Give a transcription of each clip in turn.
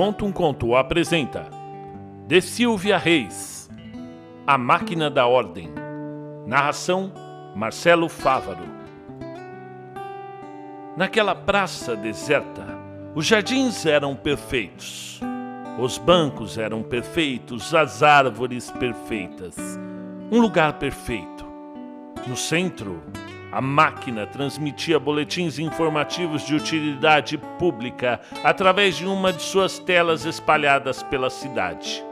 Conta um Conto apresenta De Silvia Reis A Máquina da Ordem Narração Marcelo Fávaro Naquela praça deserta, os jardins eram perfeitos. Os bancos eram perfeitos, as árvores perfeitas. Um lugar perfeito. No centro, a máquina transmitia boletins informativos de utilidade pública através de uma de suas telas espalhadas pela cidade.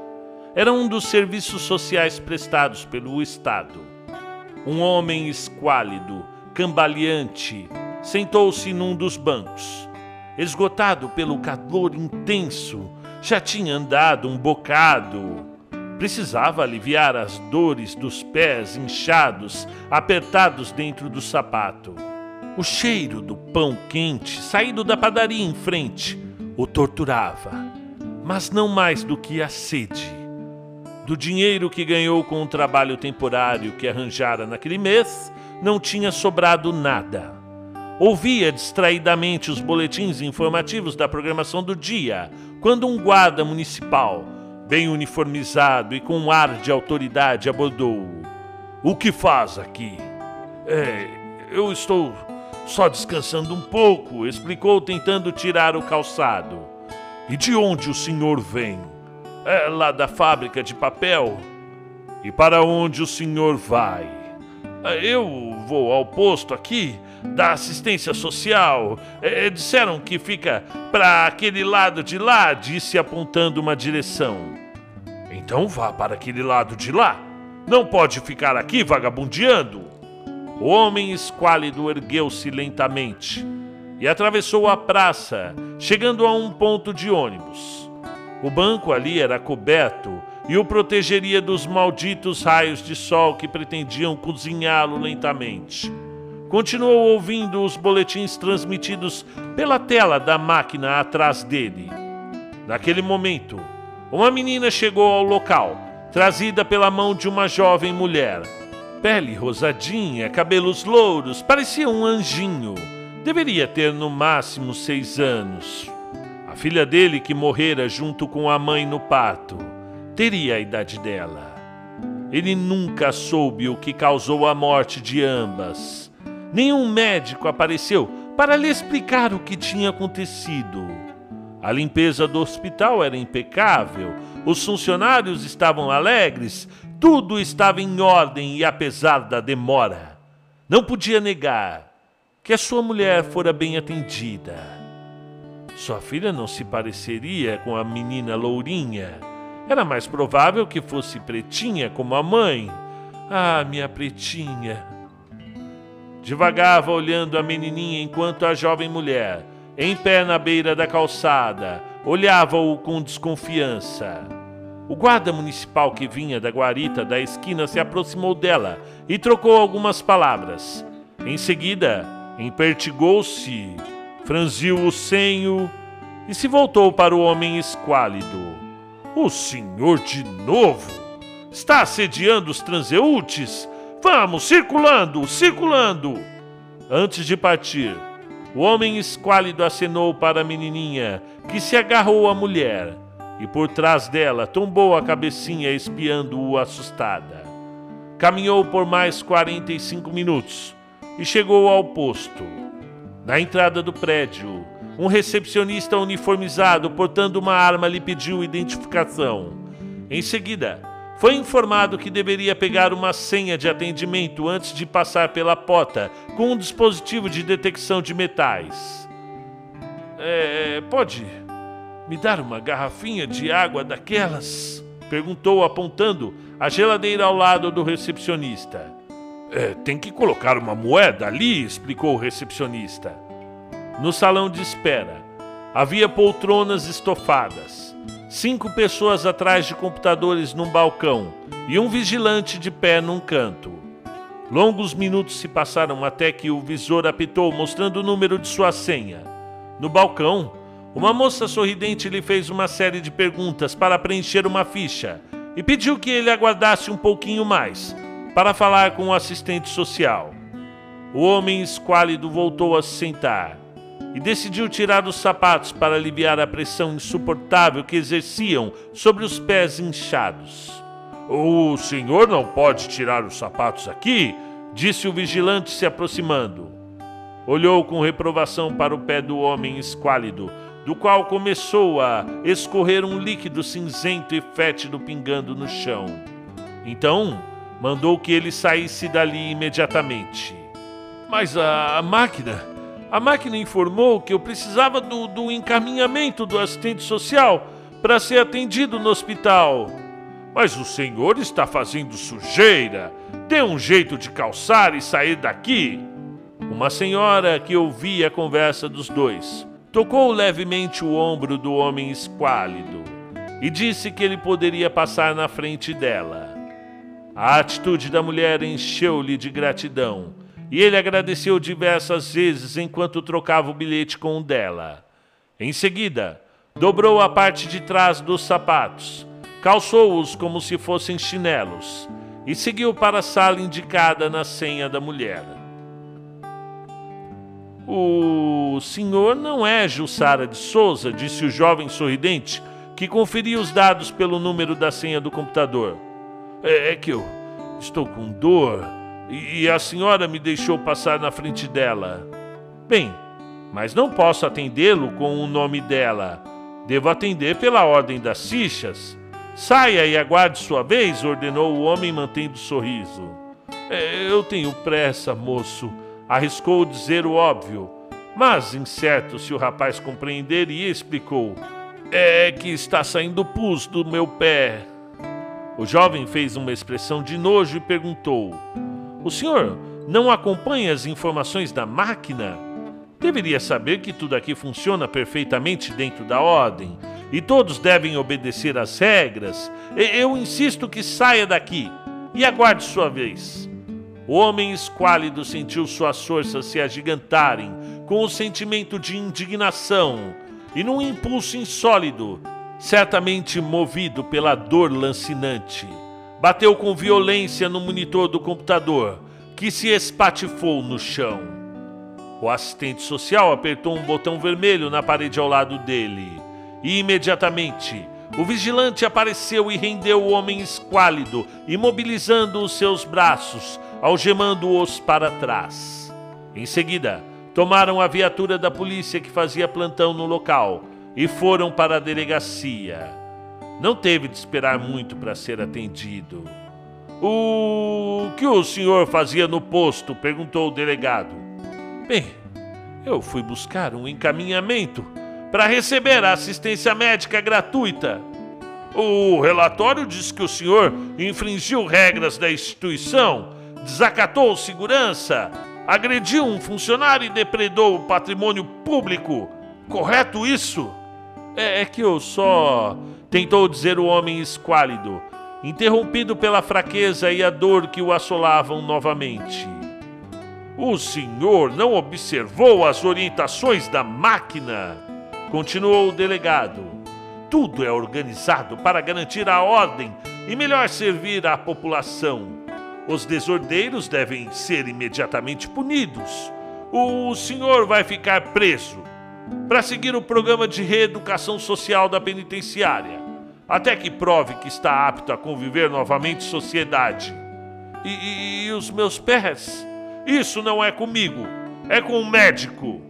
Era um dos serviços sociais prestados pelo Estado. Um homem esquálido, cambaleante, sentou-se num dos bancos. Esgotado pelo calor intenso, já tinha andado um bocado Precisava aliviar as dores dos pés inchados, apertados dentro do sapato. O cheiro do pão quente, saído da padaria em frente, o torturava, mas não mais do que a sede. Do dinheiro que ganhou com o trabalho temporário que arranjara naquele mês, não tinha sobrado nada. Ouvia distraidamente os boletins informativos da programação do dia, quando um guarda municipal bem uniformizado e com um ar de autoridade, abordou-o. O que faz aqui? É, eu estou só descansando um pouco, explicou, tentando tirar o calçado. E de onde o senhor vem? É lá da fábrica de papel? E para onde o senhor vai? É, eu vou ao posto aqui da assistência social. É, disseram que fica para aquele lado de lá, disse apontando uma direção. Então vá para aquele lado de lá. Não pode ficar aqui vagabundeando. O homem esquálido ergueu-se lentamente e atravessou a praça, chegando a um ponto de ônibus. O banco ali era coberto e o protegeria dos malditos raios de sol que pretendiam cozinhá-lo lentamente. Continuou ouvindo os boletins transmitidos pela tela da máquina atrás dele. Naquele momento, uma menina chegou ao local, trazida pela mão de uma jovem mulher. Pele rosadinha, cabelos louros, parecia um anjinho. Deveria ter no máximo seis anos. A filha dele, que morrera junto com a mãe no parto, teria a idade dela. Ele nunca soube o que causou a morte de ambas. Nenhum médico apareceu para lhe explicar o que tinha acontecido. A limpeza do hospital era impecável, os funcionários estavam alegres, tudo estava em ordem e apesar da demora, não podia negar que a sua mulher fora bem atendida. Sua filha não se pareceria com a menina lourinha. Era mais provável que fosse pretinha como a mãe. Ah, minha pretinha. Devagava olhando a menininha enquanto a jovem mulher em pé na beira da calçada, olhava-o com desconfiança. O guarda municipal que vinha da guarita da esquina se aproximou dela e trocou algumas palavras. Em seguida, empertigou-se, franziu o senho e se voltou para o homem esquálido. O senhor de novo? Está assediando os transeúntes? Vamos, circulando, circulando! Antes de partir, o homem esquálido acenou para a menininha, que se agarrou à mulher, e por trás dela tombou a cabecinha espiando-o assustada. Caminhou por mais 45 minutos e chegou ao posto. Na entrada do prédio, um recepcionista uniformizado portando uma arma lhe pediu identificação. Em seguida, foi informado que deveria pegar uma senha de atendimento antes de passar pela porta com um dispositivo de detecção de metais. É, pode me dar uma garrafinha de água daquelas? Perguntou, apontando a geladeira ao lado do recepcionista. É, tem que colocar uma moeda ali, explicou o recepcionista. No salão de espera, havia poltronas estofadas cinco pessoas atrás de computadores num balcão e um vigilante de pé num canto. Longos minutos se passaram até que o visor apitou mostrando o número de sua senha. No balcão, uma moça sorridente lhe fez uma série de perguntas para preencher uma ficha e pediu que ele aguardasse um pouquinho mais para falar com o assistente social. O homem esquálido voltou a se sentar. E decidiu tirar os sapatos para aliviar a pressão insuportável que exerciam sobre os pés inchados. O senhor não pode tirar os sapatos aqui, disse o vigilante se aproximando. Olhou com reprovação para o pé do homem esquálido, do qual começou a escorrer um líquido cinzento e fétido pingando no chão. Então, mandou que ele saísse dali imediatamente. Mas a, máquina. A máquina informou que eu precisava do, do encaminhamento do assistente social para ser atendido no hospital. Mas o senhor está fazendo sujeira. Dê um jeito de calçar e sair daqui. Uma senhora que ouvia a conversa dos dois tocou levemente o ombro do homem esquálido e disse que ele poderia passar na frente dela. A atitude da mulher encheu-lhe de gratidão e ele agradeceu diversas vezes enquanto trocava o bilhete com o dela. Em seguida, dobrou a parte de trás dos sapatos calçou-os como se fossem chinelos e seguiu para a sala indicada na senha da mulher. O senhor não é Jussara de Souza, disse o jovem sorridente, que conferia os dados pelo número da senha do computador. É, é que eu estou com dor e, a senhora me deixou passar na frente dela. Bem, mas não posso atendê-lo com o nome dela. Devo atender pela ordem das fichas. Saia e aguarde sua vez, ordenou o homem mantendo o sorriso. É, eu tenho pressa, moço, arriscou dizer o óbvio, mas, incerto se o rapaz compreenderia, explicou: É que está saindo pus do meu pé. O jovem fez uma expressão de nojo e perguntou: O senhor não acompanha as informações da máquina? Deveria saber que tudo aqui funciona perfeitamente dentro da ordem e todos devem obedecer às regras, eu insisto que saia daqui e aguarde sua vez. O homem esquálido sentiu suas forças se agigantarem com o sentimento de indignação e num impulso insólido, certamente movido pela dor lancinante. Bateu com violência no monitor do computador, que se espatifou no chão. O assistente social apertou um botão vermelho na parede ao lado dele e imediatamente o vigilante apareceu e rendeu o homem esquálido, imobilizando os seus braços, algemando-os para trás. Em seguida, tomaram a viatura da polícia que fazia plantão no local e foram para a delegacia. Não teve de esperar muito para ser atendido. O que o senhor fazia no posto? perguntou o delegado. Bem, eu fui buscar um encaminhamento para receber a assistência médica gratuita. O relatório diz que o senhor infringiu regras da instituição, desacatou segurança, agrediu um funcionário e depredou o patrimônio público. Correto isso? É, é que eu só. Tentou dizer o homem esquálido, interrompido pela fraqueza e a dor que o assolavam novamente. O senhor não observou as orientações da máquina? Continuou o delegado. Tudo é organizado para garantir a ordem e melhor servir à população. Os desordeiros devem ser imediatamente punidos. O senhor vai ficar preso para seguir o programa de reeducação social da penitenciária, até que prove que está apto a conviver novamente em sociedade. E, e, e os meus pés? Isso não é comigo, é com o médico.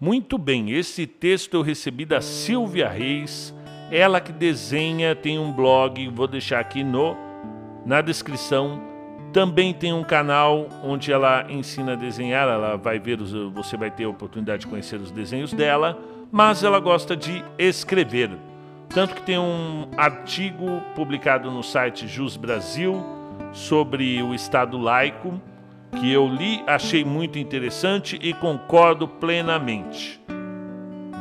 Muito bem, esse texto eu recebi da Silvia Reis, ela que desenha, tem um blog, vou deixar aqui no na descrição. Também tem um canal onde ela ensina a desenhar, ela vai ver, os, você vai ter a oportunidade de conhecer os desenhos dela, mas ela gosta de escrever. Tanto que tem um artigo publicado no site Jus Brasil sobre o Estado laico que eu li, achei muito interessante e concordo plenamente.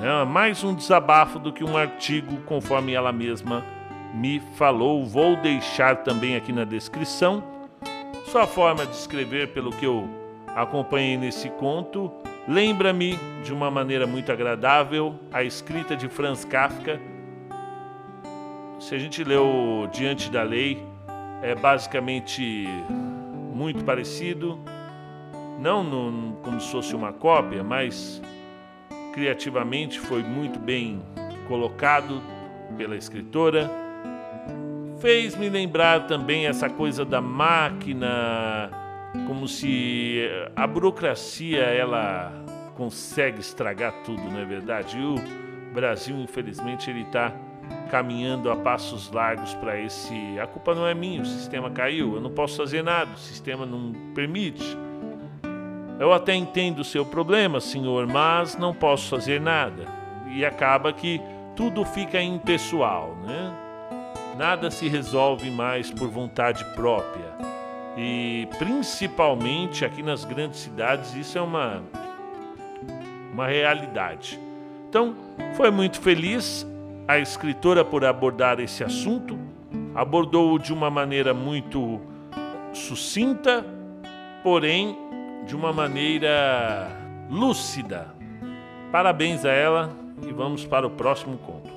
É mais um desabafo do que um artigo, conforme ela mesma me falou. Vou deixar também aqui na descrição sua forma de escrever, pelo que eu acompanhei nesse conto. Lembra-me de uma maneira muito agradável a escrita de Franz Kafka. Se a gente leu Diante da Lei, é basicamente muito parecido, não no, como se fosse uma cópia, mas criativamente foi muito bem colocado pela escritora. Fez-me lembrar também essa coisa da máquina, como se a burocracia ela consegue estragar tudo, não é verdade? E o Brasil, infelizmente, ele está caminhando a passos largos para esse. A culpa não é minha, o sistema caiu, eu não posso fazer nada, o sistema não permite. Eu até entendo o seu problema, senhor, mas não posso fazer nada. E acaba que tudo fica impessoal, né? Nada se resolve mais por vontade própria. E principalmente aqui nas grandes cidades, isso é uma, uma realidade. Então, foi muito feliz a escritora por abordar esse assunto, abordou-o de uma maneira muito sucinta, porém de uma maneira lúcida. Parabéns a ela e vamos para o próximo conto.